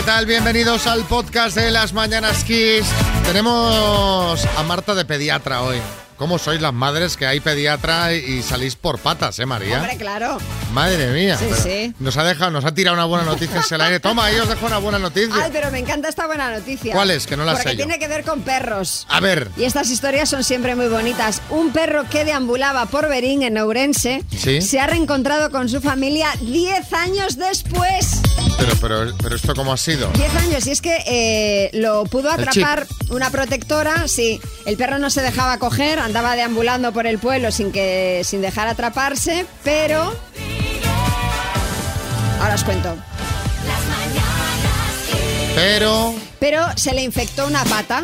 ¿Qué tal? Bienvenidos al podcast de las Mañanas Kiss. Tenemos a Marta de pediatra hoy. ¿Cómo sois las madres que hay pediatra y salís por patas, eh, María? Hombre, claro. Madre mía. Sí, sí. Nos ha dejado, nos ha tirado una buena noticia hacia el aire. Toma, ahí os dejo una buena noticia. Ay, pero me encanta esta buena noticia. ¿Cuál es? Que no la Porque sé yo. tiene que ver con perros. A ver. Y estas historias son siempre muy bonitas. Un perro que deambulaba por Berín, en Ourense, Sí. se ha reencontrado con su familia 10 años después. Pero, pero, pero esto cómo ha sido. 10 años, y es que eh, lo pudo atrapar una protectora, sí. El perro no se dejaba coger, andaba deambulando por el pueblo sin, que, sin dejar atraparse, pero... Ahora os cuento. Pero. Pero se le infectó una pata.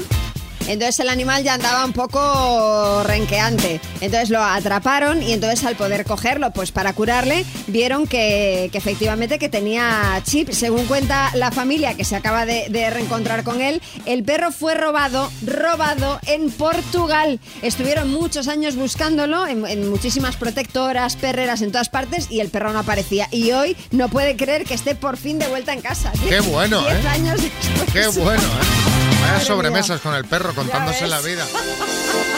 Entonces el animal ya andaba un poco renqueante. Entonces lo atraparon y entonces al poder cogerlo, pues para curarle, vieron que, que efectivamente que tenía chip. Según cuenta la familia que se acaba de, de reencontrar con él, el perro fue robado, robado en Portugal. Estuvieron muchos años buscándolo en, en muchísimas protectoras, perreras en todas partes y el perro no aparecía. Y hoy no puede creer que esté por fin de vuelta en casa. Qué bueno, Diez ¿eh? años después. Qué bueno, ¿eh? Vaya sobremesas con el perro contándose la vida.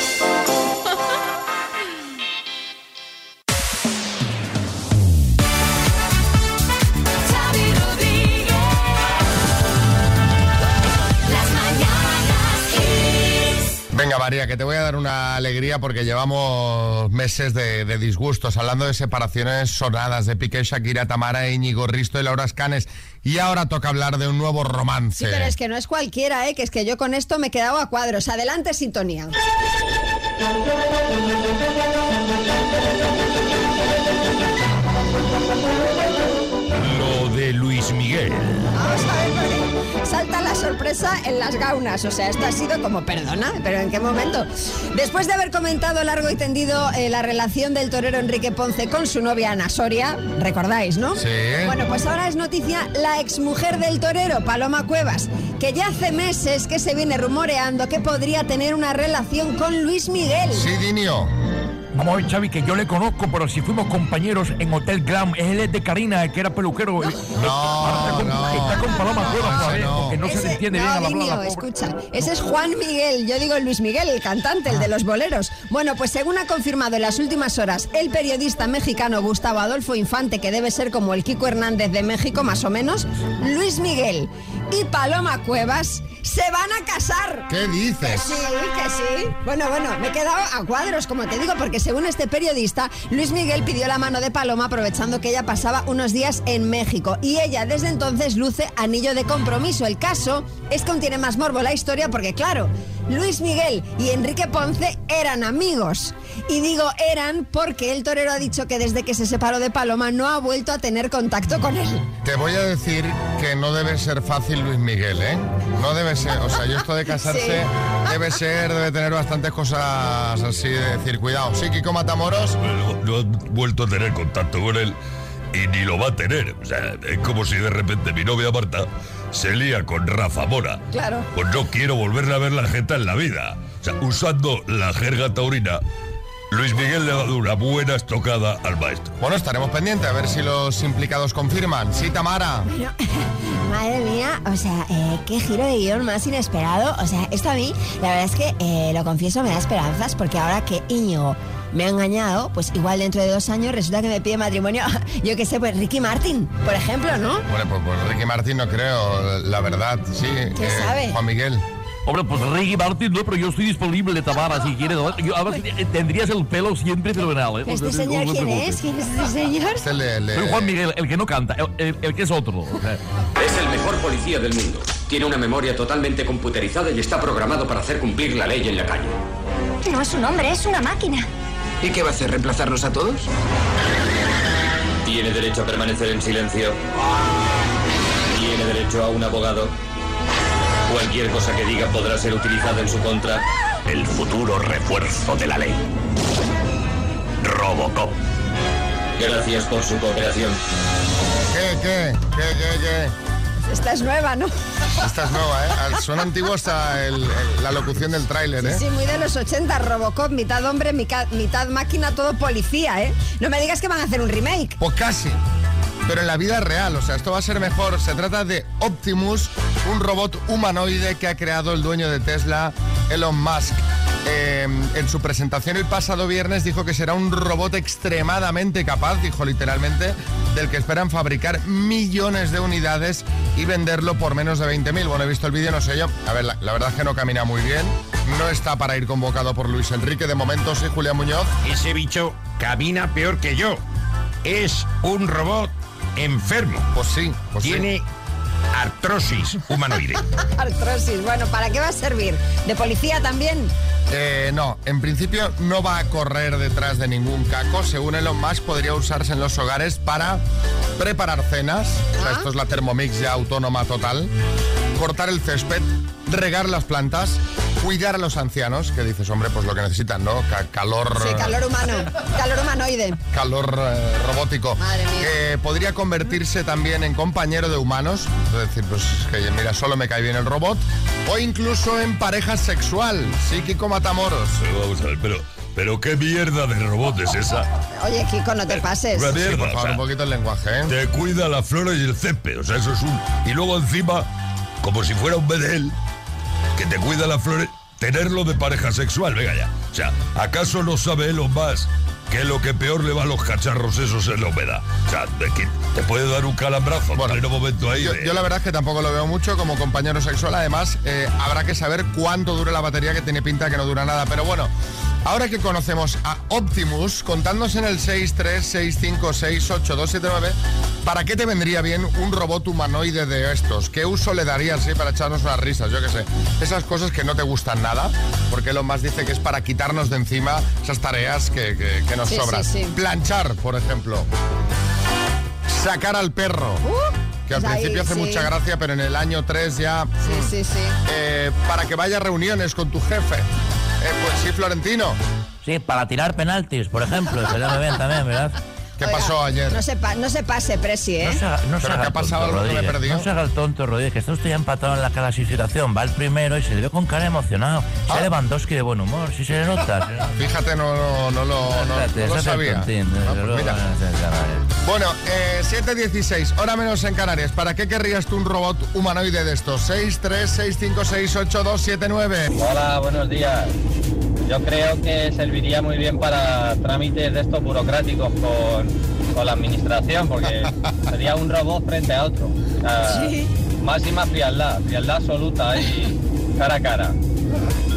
María, que te voy a dar una alegría porque llevamos meses de, disgustos, hablando de separaciones sonadas de Piqué, Shakira, Tamara, Íñigo, Risto y Laura Escanes. Y ahora toca hablar de un nuevo romance. Sí, pero es que no es cualquiera, ¿eh? que es que yo con esto me he quedado a cuadros. Adelante, sintonía. Sorpresa en las gaunas. O sea, esto ha sido como, perdona, pero ¿en qué momento? Después de haber comentado largo y tendido eh, la relación del torero Enrique Ponce con su novia Ana Soria, recordáis, ¿no? Sí. Bueno, pues ahora es noticia la exmujer del torero, Paloma Cuevas, que ya hace meses que se viene rumoreando que podría tener una relación con Luis Miguel. Sí, Dinio. Vamos a ver, Xavi, que yo le conozco, pero si fuimos compañeros en Hotel Glam, él es de Karina, el que era peluquero. No, está con, no. está con Paloma Cuevas, ¿sabes? Porque no se le entiende bien a la palabra. escucha, ese es Juan Miguel, yo digo Luis Miguel, el cantante, el de los boleros. Bueno, pues según ha confirmado en las últimas horas el periodista mexicano Gustavo Adolfo Infante, que debe ser como el Kiko Hernández de México, más o menos, Luis Miguel y Paloma Cuevas se van a casar. ¿Qué Que dices? sí, que sí. Bueno, bueno, me he quedado a cuadros, como te digo, porque según este periodista, Luis Miguel pidió la mano de Paloma aprovechando que ella pasaba unos días en México. Y ella desde entonces luce anillo de compromiso. El caso es que aún tiene más morbo la historia porque, claro, Luis Miguel y Enrique Ponce eran amigos. Y digo eran porque el torero ha dicho que desde que se separó de Paloma no ha vuelto a tener contacto con él. Te voy a decir que no debe ser fácil Luis Miguel, ¿eh? No debe ser, o sea, yo esto de casarse debe ser, debe tener bastantes cosas así de decir, cuidado. Sí, Kiko Matamoros. No, no han vuelto a tener contacto con él y ni lo va a tener. O sea, es como si de repente mi novia Marta se lía con Rafa Mora. Claro. Pues no quiero volverle a ver la jeta en la vida. O sea, usando la jerga taurina, Luis Miguel le ha dado una buena estocada al maestro. Bueno, estaremos pendientes a ver si los implicados confirman. Sí, Tamara. Bueno, madre mía, o sea, eh, qué giro de guion más inesperado. O sea, esto a mí, la verdad es que, eh, lo confieso, me da esperanzas porque ahora que Íñigo me ha engañado, pues igual dentro de dos años resulta que me pide matrimonio, yo qué sé, pues Ricky Martin, por ejemplo, ¿no? Bueno, pues, pues Ricky Martín no creo, la verdad, sí. ¿Qué sabe? Juan Miguel. Hombre, pues Ricky Martin, no, pero yo estoy disponible, Tamara, si quieres. ¿no? Yo, además, eh, tendrías el pelo siempre fenomenal, ¿eh? ¿Este señor no quién es? ¿Quién es este señor? Este le, le- Soy Juan Miguel, el que no canta, el, el- el que es otro. o sea. Es el mejor policía del mundo. Tiene una memoria totalmente computerizada y está programado para hacer cumplir la ley en la calle. No es un hombre, es una máquina. ¿Y qué va a hacer? ¿Reemplazarnos a todos? Tiene derecho a permanecer en silencio. Tiene derecho a un abogado. Cualquier cosa que diga podrá ser utilizada en su contra. El futuro refuerzo de la ley. Robocop. Gracias por su cooperación. ¿Qué, qué? ¿Qué, qué, qué? Esta es nueva, ¿no? Esta es nueva, ¿eh? Suena antiguo hasta el- el- la locución del tráiler, ¿eh? Sí, muy de los 80, Robocop, mitad hombre, mitad máquina, todo policía, ¿eh? No me digas que van a hacer un remake. Pues casi. pero en la vida real. O sea, esto va a ser mejor. Se trata de Optimus, un robot humanoide que ha creado el dueño de Tesla, Elon Musk. Eh, en su presentación el pasado viernes dijo que será un robot extremadamente capaz, dijo literalmente, del que esperan fabricar millones de unidades y venderlo por menos de 20.000. Bueno, he visto el vídeo, no sé yo. A ver, la, la verdad es que no camina muy bien. No está para ir convocado por Luis Enrique. De momento, sí, Julián Muñoz. Ese bicho camina peor que yo. Es un robot enfermo. Pues sí, pues sí. Tiene artrosis humanoide. Artrosis. Bueno, ¿para qué va a servir? ¿De policía también? Eh, no, en principio no va a correr detrás de ningún caco. Según Elon Musk, podría usarse en los hogares para preparar cenas. O sea, Ah. esto es la Thermomix ya autónoma total. Cortar el césped, regar las plantas, cuidar a los ancianos, que dices, hombre, pues lo que necesitan, ¿no? Ca- calor. Sí, calor humano. Calor humanoide. calor eh, robótico. Madre mía. Que podría convertirse también en compañero de humanos. Es decir, pues que mira, solo me cae bien el robot. O incluso en pareja sexual. Psíquico Matamoros. Pero vamos a ver, pero, pero qué mierda de robot es esa. Oye, Kiko, no te pases. Una Sí, mierda, por o favor, sea, un poquito el lenguaje, ¿eh? te cuida las flores y el césped, o sea, eso es un... Y luego encima, como si fuera un bedel, que te cuida las flores, tenerlo de pareja sexual, venga ya. O sea, ¿acaso no sabe Elon Musk que lo que peor le va a los cacharros esos es la humedad? O sea, de que te puede dar un calambrazo Bueno, en un momento ahí. Yo, de- yo la verdad es que tampoco lo veo mucho como compañero sexual. Además, eh, habrá que saber cuánto dura la batería, que tiene pinta que no dura nada. Pero bueno, ahora que conocemos a Optimus, contándonos en el 636568279, ¿para qué te vendría bien un robot humanoide de estos? ¿Qué uso le darías sí, para echarnos unas risas? Yo qué sé. Esas cosas que no te gustan nada, porque lo más dice que es para quitarnos de encima esas tareas que, que- que nos Sí, sobran. sí, sí. Planchar, por ejemplo. Sacar al perro. Que al pues ahí, principio hace sí. mucha gracia, pero en el año 3 ya... Sí, sí, sí. eh, para que vaya a reuniones con tu jefe. Eh, pues sí, Florentino. Sí, para tirar penaltis, por ejemplo. Sería muy bien también, ¿verdad? ¿Qué Oiga, pasó ayer? No se, pa- no se pase, Presi, ¿eh? No se haga, no se ¿Pero haga qué ha pasado? tonto, ¿Algo que me? No se haga el tonto, Rodríguez, que está usted ya empatado en la clasificación. Va el primero y se le ve con cara emocionado. Ah. Se Lewandowski de buen humor, si se le nota. se le nota. Fíjate, no, no, no lo, no- Espérate, no lo sabía. tontín, Ah, pues mira. no. Bueno, eh, 7.16, hora menos en Canarias. ¿Para qué querrías tú un robot humanoide de estos? 6, 3, 6, 5, 6, 8, 2, 7, 9. Hola, buenos días. Yo creo que serviría muy bien para trámites de estos burocráticos con, con la administración, porque sería un robot frente a otro. O sea, Sí. Máxima frialdad, frialdad absoluta y cara a cara.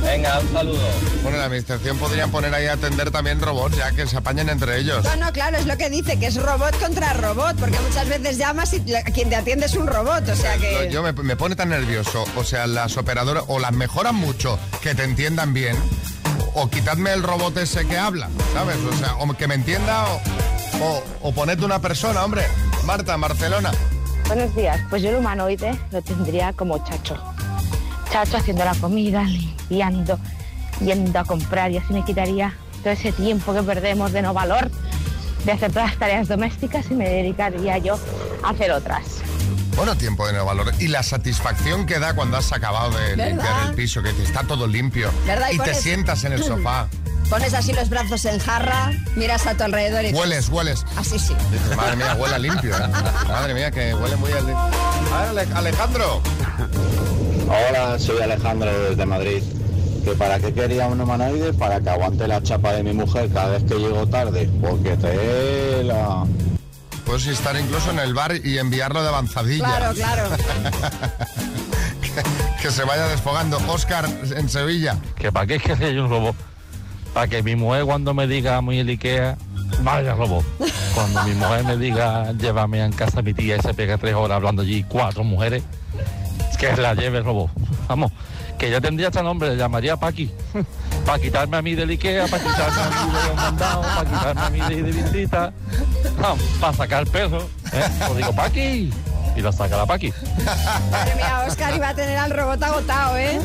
Venga, un saludo. Bueno, la administración podrían poner ahí a atender también robots, ya que se apañen entre ellos. No, no, claro, es lo que dice, que es robot contra robot, porque muchas veces llamas y la- quien te atiende es un robot, o sea que... Yo me, me pone tan nervioso. O sea, las operadoras o las mejoran mucho, que te entiendan bien, o quitadme el robot ese que habla, ¿sabes? O sea, o que me entienda o, o, o poned una persona, hombre. Marta, Barcelona. Buenos días, pues yo el humanoide lo tendría como chacho. Chacho haciendo la comida, limpiando, yendo a comprar y así me quitaría todo ese tiempo que perdemos de no valor de hacer todas las tareas domésticas y me dedicaría yo a hacer otras. Bueno, tiempo de no valor. Y la satisfacción que da cuando has acabado de ¿Verdad? limpiar el piso, que te está todo limpio. ¿Verdad? Y Y te sientas en el sofá. Pones así los brazos en jarra, miras a tu alrededor y... Hueles, hueles. Así sí. Dices, madre mía, huele limpio. ¿eh? Madre mía, que huele muy al limpio. A ver, Ale- Alejandro. Hola, soy Alejandro desde Madrid. ¿Que ¿Para qué quería un humanoide? Para que aguante la chapa de mi mujer cada vez que llego tarde. Porque te la... Puedes estar incluso en el bar y enviarlo de avanzadilla. Claro, claro. Que se vaya desfogando. Oscar, en Sevilla. ¿Que para qué es que yo un robot? Para que mi mujer cuando me diga muy el Ikea, vaya robot. Cuando mi mujer me diga llévame en casa a mi tía y se pega tres horas hablando allí cuatro mujeres, que la lleve el robot. Vamos, que ya tendría este nombre, le llamaría Paqui. Para quitarme a mí del Ikea, para quitarme a mí de los mandados, para quitarme a mí de, visita, para sacar perro. ¿eh? Pues digo, Paqui. Y lo saca la Paqui. Madre mía, Oscar iba a tener al robot agotado, ¿eh?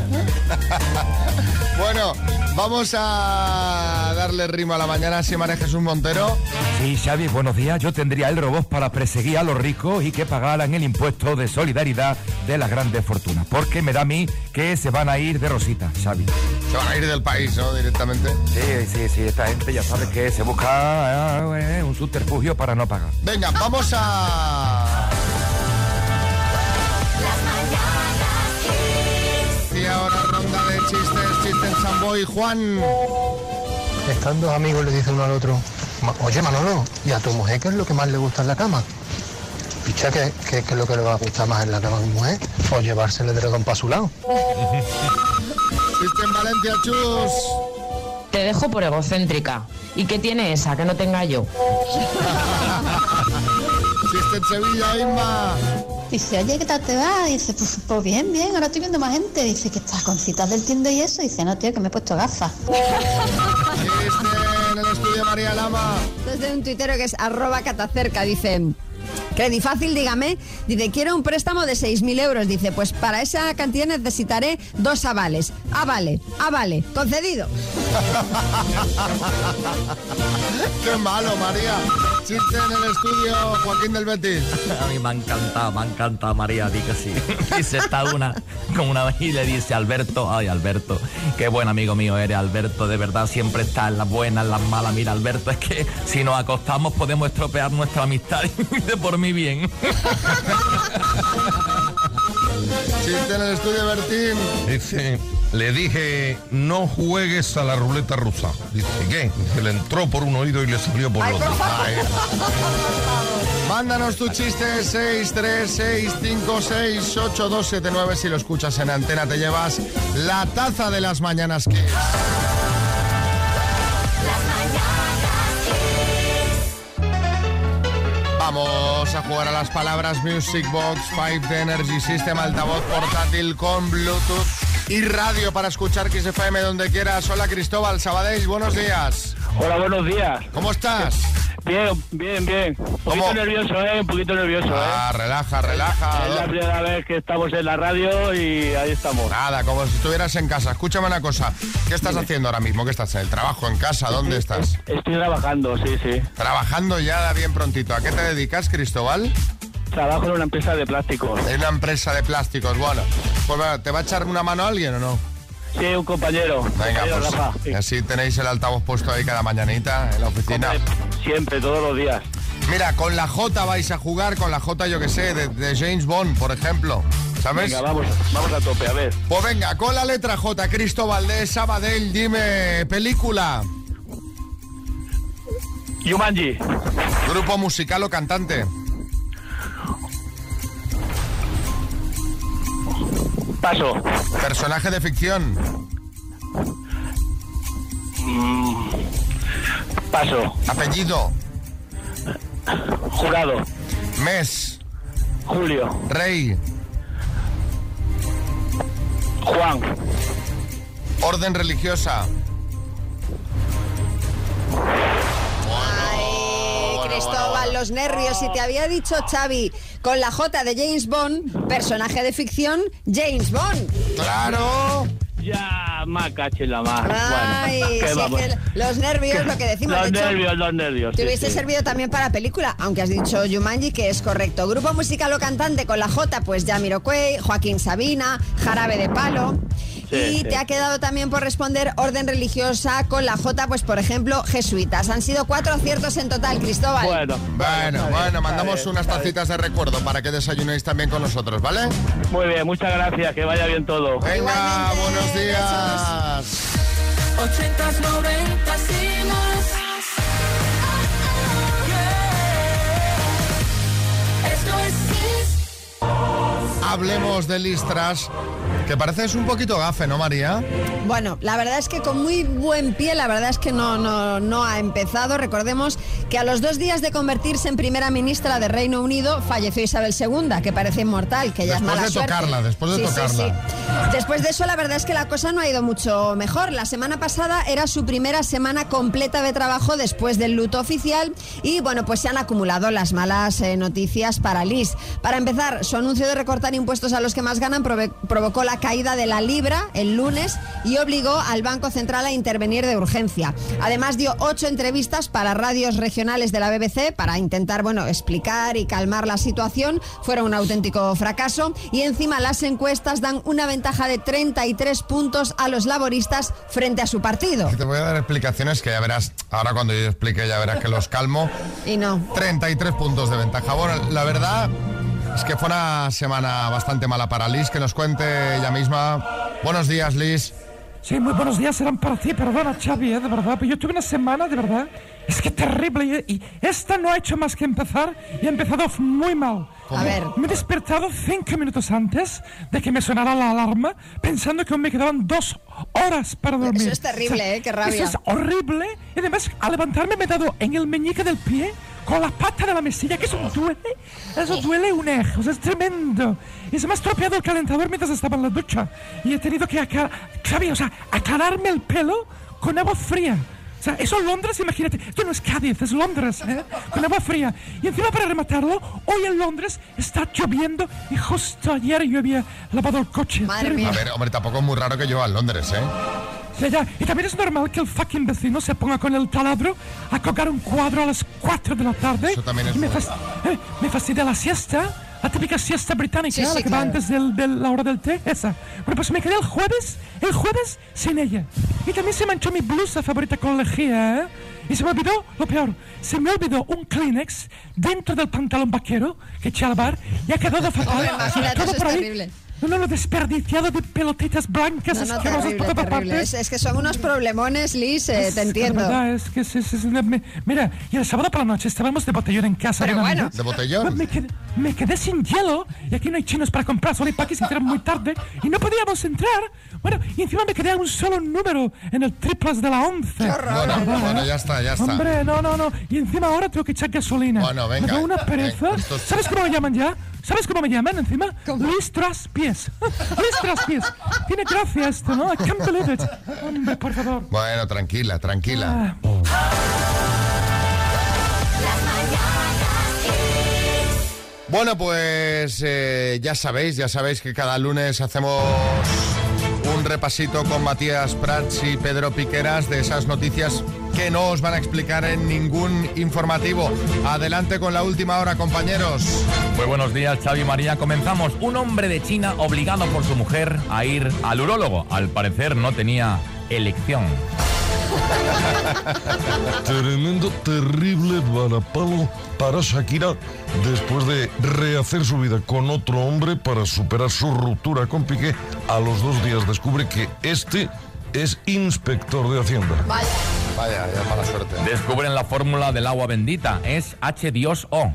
Bueno, vamos a darle ritmo a la mañana, si María Jesús Montero. Sí, Xavi, buenos días. Yo tendría el robot para perseguir a los ricos y que pagaran el impuesto de solidaridad de las grandes fortunas. Porque me da a mí que se van a ir de rosita, Xavi. Se van a ir del país, ¿no? Directamente. Sí, sí, sí. Esta gente ya sabe que se busca eh, un subterfugio para no pagar. Venga, vamos a... chistes, chistes Samboy. Juan. Están dos amigos le dicen uno al otro, "Ma- oye Manolo, ¿y a tu mujer qué es lo que más le gusta en la cama? Picha, ¿qué, qué, qué es lo que le va a gustar más en la cama a mi mujer? O llevársele de dragón para su lado. Chiste en Valencia, chus. Te dejo por egocéntrica. ¿Y qué tiene esa que no tenga yo? Chiste en Sevilla, Inma. Dice, oye, ¿qué tal te va? Dice, pues, pues bien, bien, ahora estoy viendo más gente. Dice, que estás con citas del Tinder y eso. Dice, no, tío, que me he puesto gafas. En el estudio María Lama. Desde un tuitero que es arroba catacerca, dice... Fácil, dígame. Dice, quiero un préstamo de 6.000 euros. Dice, pues para esa cantidad necesitaré dos avales. Avale, avale, concedido. Qué malo, María. Chiste en el estudio, Joaquín del Betis. A mí me ha encantado, me ha encantado María, di que sí. Dice, está una con una y le dice Alberto, ay Alberto, qué buen amigo mío eres Alberto, de verdad siempre está en las buenas, en las malas. Mira Alberto, es que si nos acostamos podemos estropear nuestra amistad y de por mí bien. Chiste en el estudio, Bertín. Dice, le dije, no juegues a la ruleta rusa. Dice, ¿qué? Dice, le entró por un oído y le salió por el otro. Ay, Mándanos tu chiste 636568279 si lo escuchas en antena te llevas la taza de las mañanas que Vamos a jugar a las palabras Music Box 5 de Energy System, altavoz portátil con Bluetooth y radio para escuchar XFM donde quieras. Hola Cristóbal Sabadell, buenos días. Hola, buenos días. ¿Cómo estás? Bien, bien, bien. Un poquito nervioso, ¿eh? Un poquito nervioso, Ah, ¿eh? relaja, relaja. Es la primera vez que estamos en la radio y ahí estamos. Nada, como si estuvieras en casa. Escúchame una cosa. ¿Qué estás haciendo ahora mismo? ¿Qué estás en el trabajo, en casa? ¿Dónde estás? Estoy trabajando, sí, sí. Trabajando ya bien prontito. ¿A qué te dedicas, Cristóbal? Trabajo en una empresa de plásticos. En una empresa de plásticos. Bueno, pues ¿te va a echar una mano alguien o no? Sí, un compañero. Venga, compañero Rafa, sí. pues así tenéis el altavoz puesto ahí cada mañanita en la oficina. Siempre, todos los días. Mira, con la J vais a jugar, con la J yo que sé, de, de James Bond, por ejemplo. ¿Sabes? Venga, vamos, vamos a tope, a ver. Pues venga, con la letra J, Cristóbal de Sabadell, dime película. Yumanji. Grupo musical o cantante. Paso. Personaje de ficción. Mm, Paso. Apellido. Jurado. Mes. Julio. Rey. Juan. Orden religiosa. Cristóbal, los nervios. Si te había dicho Xavi con la J de James Bond, personaje de ficción, James Bond. ¡Claro! Ya, más caché la más. Ay, bueno, ¿qué sí, vamos? que los nervios, lo que decimos. Los de hecho, nervios, los nervios. Te sí, hubiese sí. servido también para película, aunque has dicho Yumanji, que es correcto. Grupo musical o cantante con la J, pues Jamiroquai, Joaquín Sabina, Jarabe de Palo y te ha quedado también por responder orden religiosa con la J, pues por ejemplo, jesuitas. Han sido cuatro aciertos en total, Cristóbal. Bueno, bueno, bueno mandamos unas tacitas de recuerdo para que desayunéis también con nosotros, ¿vale? Muy bien, muchas gracias, que vaya bien todo. Venga, buenos días. Hablemos de listras, que pareces un poquito gafe, ¿no, María? Bueno, la verdad es que con muy buen pie, la verdad es que no, no, no ha empezado. Recordemos que a los dos días de convertirse en primera ministra de Reino Unido falleció Isabel II, que parece inmortal, que ya es Después mala de suerte. tocarla, después de Sí, sí, tocarla. sí. Después de eso, la verdad es que la cosa no ha ido mucho mejor. La semana pasada era su primera semana completa de trabajo después del luto oficial y bueno, pues se han acumulado las malas eh, noticias para Liz. Para empezar, su anuncio de recortar impuestos a los que más ganan provocó la caída de la libra el lunes y obligó al Banco Central a intervenir de urgencia. Además dio ocho entrevistas para radios regionales de la BBC para intentar, bueno, explicar y calmar la situación. Fueron un auténtico fracaso y encima las encuestas dan una ventaja de 33 puntos a los laboristas frente a su partido. Te voy a dar explicaciones que ya verás, ahora cuando yo explique ya verás que los calmo. Y no. 33 puntos de ventaja. Bueno, la verdad es que fue una semana bastante mala para Liz, que nos cuente ella misma. Buenos días, Liz. Sí, muy buenos días serán para ti, perdona Xavi, ¿eh? de verdad, pero yo tuve una semana, de verdad, es que terrible, y, y esta no ha hecho más que empezar, y ha empezado muy mal. A ver. Me he despertado cinco minutos antes de que me sonara la alarma, pensando que aún me quedaban dos horas para dormir. Eso es terrible, ¿eh? Qué rabia. Eso es horrible, y además al levantarme me he dado en el meñique del pie, con la pata de la mesilla, que eso duele, eso duele un eje, o sea, es tremendo. Y se me ha estropeado el calentador mientras estaba en la ducha. Y he tenido que, Xavi, o sea, aclararme el pelo con agua fría. O sea, eso en Londres, imagínate, esto no es Cádiz, es Londres, ¿eh? Con agua fría. Y encima para rematarlo, hoy en Londres está lloviendo y justo ayer yo había lavado el coche. Terrible. A ver, hombre, tampoco es muy raro que yo a Londres, ¿eh? Ya. Y también es normal que el fucking vecino se ponga con el taladro a colgar un cuadro a las 4 de la tarde. Eso también es y me, fas- eh, me fastidia la siesta, la típica siesta británica, Sí, sí, la que va claro. antes del- de la hora del té, esa. Bueno, pues me quedé el jueves, el jueves sin ella. Y también se manchó mi blusa favorita con lejía, ¿eh? Y se me olvidó, lo peor, se me olvidó un Kleenex dentro del pantalón vaquero que eché al bar y ha quedado fatal. Imagínate, Todo eso por ahí. terrible. No, no, lo desperdiciado de pelotitas blancas No, no, terrible, por todas partes. Es, es que son unos problemones, Liz, eh, te que entiendo. De verdad, es que es- es- es- me- mira, y el sábado por la noche estábamos de botellón en casa. Pero de bueno. amiga. ¿De botellón? Me quedé, me quedé sin hielo y aquí no hay chinos para comprar, solo hay paquis hicieron muy tarde y no podíamos entrar. Bueno, y encima me quedé a un solo número en el triples de la 11. Bueno, bueno, ya está, ya está. Hombre, no, no, no. Y encima ahora tengo que echar gasolina. Bueno, venga, Me da una pereza. venga, esto es- ¿Sabes cómo me llaman ya? ¿Sabes cómo me llaman encima? Luis Traspiés. Luis Traspiés. Tiene gracia esto, ¿no? I can't believe it. Hombre, por favor. Bueno, tranquila, tranquila. Bueno, pues eh, ya sabéis, ya sabéis que cada lunes hacemos un repasito con Matías Prats y Pedro Piqueras de esas noticias que no os van a explicar en ningún informativo. Adelante con la última hora, compañeros. Muy buenos días, Xavi y María. Comenzamos. Un hombre de China obligado por su mujer a ir al urólogo. Al parecer no tenía elección. Tremendo, terrible varapalo para Shakira después de rehacer su vida con otro hombre para superar su ruptura con Piqué. A los dos días descubre que este es inspector de Hacienda. Vaya, ya mala suerte. Descubren la fórmula del agua bendita. Es H2O.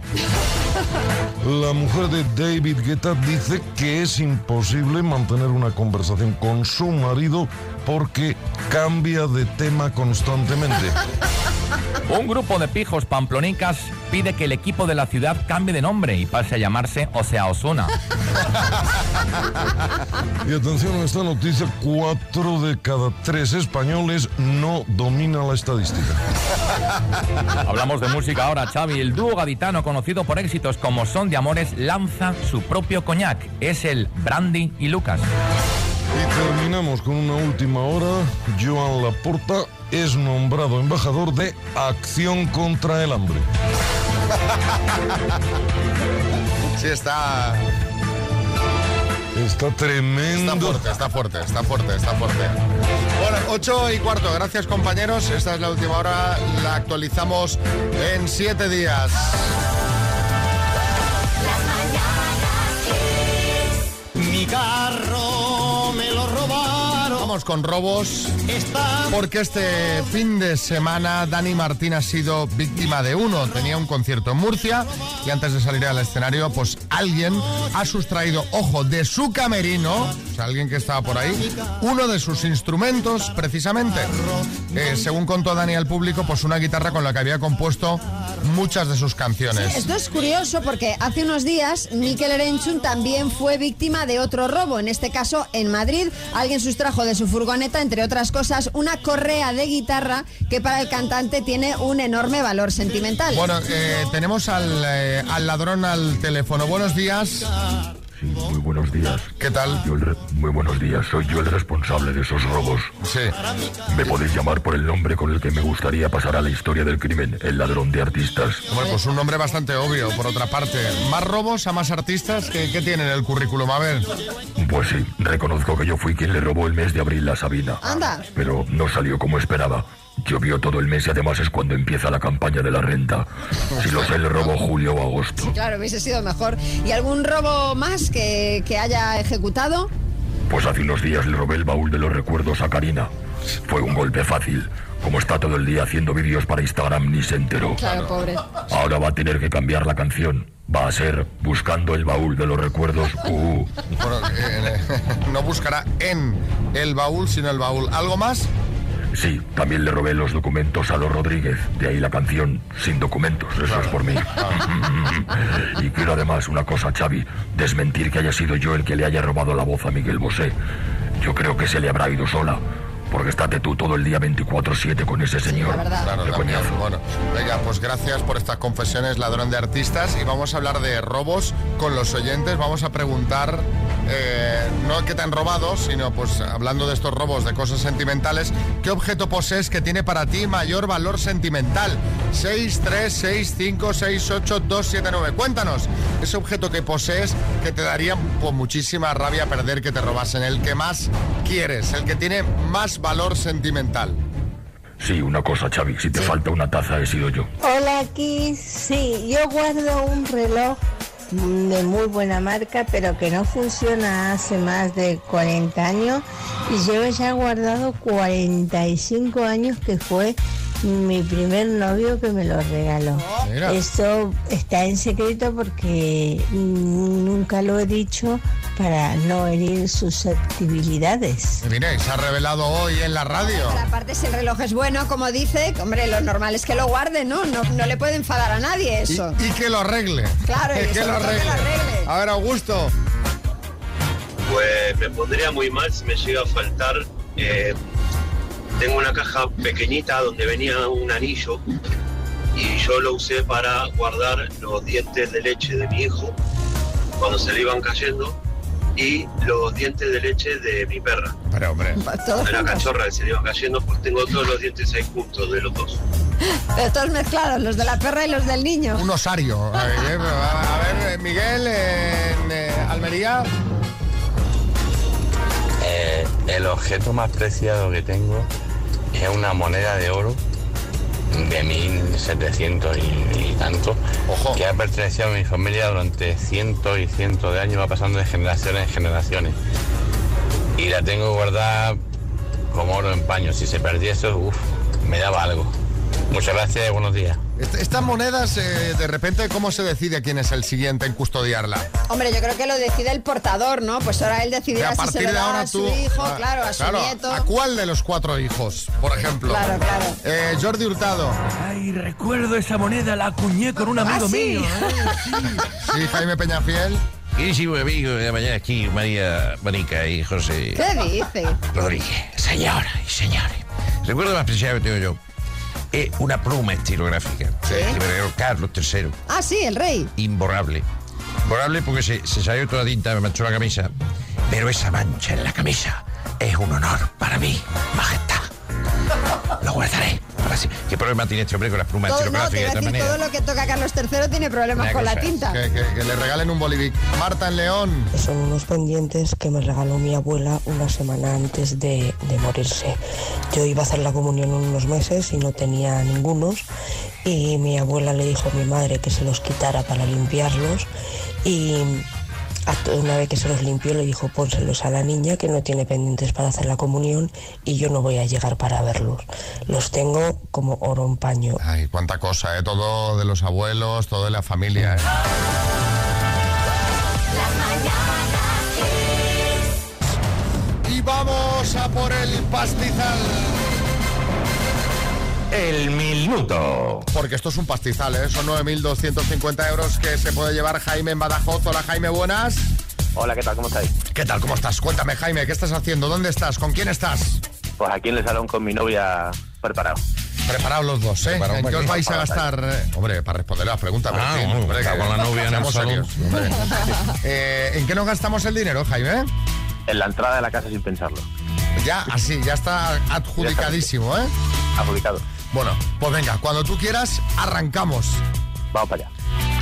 La mujer de David Guetta dice que es imposible mantener una conversación con su marido porque cambia de tema constantemente. Un grupo de pijos pamplonicas pide que el equipo de la ciudad cambie de nombre y pase a llamarse Osea Osuna. Y atención a esta noticia, cuatro de cada tres españoles no domina la estadística. Hablamos de música ahora, Xavi. El dúo gaditano conocido por éxitos como Son de Amores lanza su propio coñac. Es el Brandy y Lucas. Y terminamos con una última hora. Joan Laporta es nombrado embajador de Acción contra el Hambre. Sí, está, Está tremendo. está fuerte, está fuerte, está fuerte, está fuerte. Bueno, 8 y cuarto, gracias compañeros. Esta es la última hora, la actualizamos en siete días. Mi carro. Vamos con robos. Porque este fin de semana Dani Martín ha sido víctima de uno. Tenía un concierto en Murcia y antes de salir al escenario, pues alguien ha sustraído, ojo, de su camerino, o sea, alguien que estaba por ahí, uno de sus instrumentos, precisamente. Eh, según contó Dani al público, pues una guitarra con la que había compuesto muchas de sus canciones. Esto es curioso porque hace unos días Mikel Erenchun también fue víctima de otro robo. En este caso, en Madrid, alguien sustrajo de su furgoneta, entre otras cosas, una correa de guitarra que para el cantante tiene un enorme valor sentimental. Bueno, eh, tenemos al, eh, al ladrón al teléfono. Buenos días. Sí, muy buenos días. ¿Qué tal? Yo el re- muy buenos días, soy yo el responsable de esos robos. Sí. Me podéis llamar por el nombre con el que me gustaría pasar a la historia del crimen, el ladrón de artistas. Bueno, pues un nombre bastante obvio, por otra parte. ¿Más robos a más artistas? ¿Qué, qué tienen en el currículum? A ver. Pues sí, reconozco que yo fui quien le robó el mes de abril a Sabina. Anda. Pero no salió como esperaba. Llovió todo el mes y además es cuando empieza la campaña de la renta. Si lo sé, le robó julio o agosto. Claro, hubiese sido mejor. ¿Y algún robo más que, que haya ejecutado? Pues hace unos días le robé el baúl de los recuerdos a Karina. Fue un golpe fácil. Como está todo el día haciendo vídeos para Instagram, ni se enteró. Claro, pobre. Ahora va a tener que cambiar la canción. Va a ser Buscando el baúl de los recuerdos. Uh. Bueno, eh, no buscará en el baúl, sino el baúl. ¿Algo más? Sí, también le robé los documentos a los Rodríguez. De ahí la canción Sin documentos. Eso es por mí. y quiero además una cosa, Xavi. Desmentir que haya sido yo el que le haya robado la voz a Miguel Bosé. Yo creo que se le habrá ido sola. Porque estate tú todo el día 24-7 con ese señor. Claro, Qué también. coñazo. Bueno, venga, pues gracias por estas confesiones, ladrón de artistas. Y vamos a hablar de robos con los oyentes. Vamos a preguntar, eh, no qué te han robado, sino pues hablando de estos robos, de cosas sentimentales, ¿qué objeto posees que tiene para ti mayor valor sentimental? 6, 3, 6, 5, 6, 8, 2, 7, 9. Cuéntanos, ese objeto que posees que te daría pues, muchísima rabia perder que te robasen, el que más quieres, el que tiene más valor sentimental. Sí, una cosa, Xavi. Si te falta una taza, he sido yo. Hola, aquí sí, yo guardo un reloj de muy buena marca, pero que no funciona hace más de 40 años y llevo ya guardado 45 años que fue mi primer novio que me lo regaló. Mira. Esto está en secreto porque nunca lo he dicho para no herir susceptibilidades. Mira, y se ha revelado hoy en la radio. Aparte, si el reloj es bueno, como dice, hombre, lo normal es que lo guarde, ¿no? No, no le puede enfadar a nadie eso. Y que lo arregle. Claro, y que, lo todo que arregle. lo arregle. A ver, Augusto. Pues me pondría muy mal si me llega a faltar. eh, tengo una caja pequeñita donde venía un anillo y yo lo usé para guardar los dientes de leche de mi hijo cuando se le iban cayendo y los dientes de leche de mi perra. Pero hombre. De la cachorra que se le iban cayendo, pues tengo todos los dientes ahí juntos de los dos. Pero todos mezclados, los de la perra y los del niño. Un osario. A ver, eh, a ver, eh, Miguel, en eh, Almería. Eh, el objeto más preciado que tengo es una moneda de oro de 1700 y, y tanto, que ha pertenecido a mi familia durante cientos y cientos de años, va pasando de generaciones en generaciones. Y la tengo guardada como oro en paño. Si se perdiese, uff, me daba algo. Muchas gracias y buenos días. Est- Estas monedas, eh, de repente, ¿cómo se decide quién es el siguiente en custodiarla? Hombre, yo creo que lo decide el portador, ¿no? Pues ahora él decidirá a si se partir lo de da ahora a su tú. hijo, Ah, claro, a su claro, nieto. ¿A cuál de los cuatro hijos, por ejemplo? Claro, claro. Eh, Jordi Hurtado. Ay, recuerdo esa moneda, la acuñé con un amigo Ah, ¿sí? mío. ¿eh? Sí, Jaime Peñafiel. Queridísimo amigo de la mañana aquí, María Manica y José ¿Qué dice? Rodríguez. Señora y señores. Recuerdo más preciado que tengo yo. Es una pluma estilográfica regaló Carlos III. Ah, sí, el rey. Imborrable. Imborrable porque se, se salió toda tinta, me manchó la camisa. Pero esa mancha en la camisa es un honor para mí, majestad. Lo guardaré. ¿Qué problema tiene este hombre con las plumas Todo, no, te a decir, todo lo que toca Carlos III tiene problemas Una con la tinta. Que, que- que le regalen un bolivic. Marta en León. Son unos pendientes que me regaló mi abuela una semana antes de, de morirse. Yo iba a hacer la comunión en unos meses y no tenía ningunos y mi abuela le dijo a mi madre que se los quitara para limpiarlos y una vez que se los limpió le dijo pónselos a la niña que no tiene pendientes para hacer la comunión y yo no voy a llegar para verlos. Los tengo como oro en paño. Ay, cuánta cosa, ¿eh? Todo de los abuelos, todo de la familia, ¿eh? Y vamos a por el pastizal. El minuto. Porque esto es un pastizal, ¿eh? Son 9.250 euros que se puede llevar Jaime en Badajoz. Hola, Jaime, buenas. Hola, ¿qué tal? ¿Cómo estáis? ¿Qué tal? ¿Cómo estás? Cuéntame, Jaime, ¿qué estás haciendo? ¿Dónde estás? ¿Con quién estás? Pues aquí en el salón con mi novia preparado. Preparados los dos, ¿eh? ¿En qué os vais a gastar? Hombre, para responder las preguntas. Ah, hombre, que- con la novia en el salón. Eh, ¿En qué nos gastamos el dinero, Jaime? En la entrada de la casa sin pensarlo. Ya, así, ya está adjudicadísimo, ¿eh? Adjudicado. Bueno, pues venga, cuando tú quieras, arrancamos. Vamos para allá.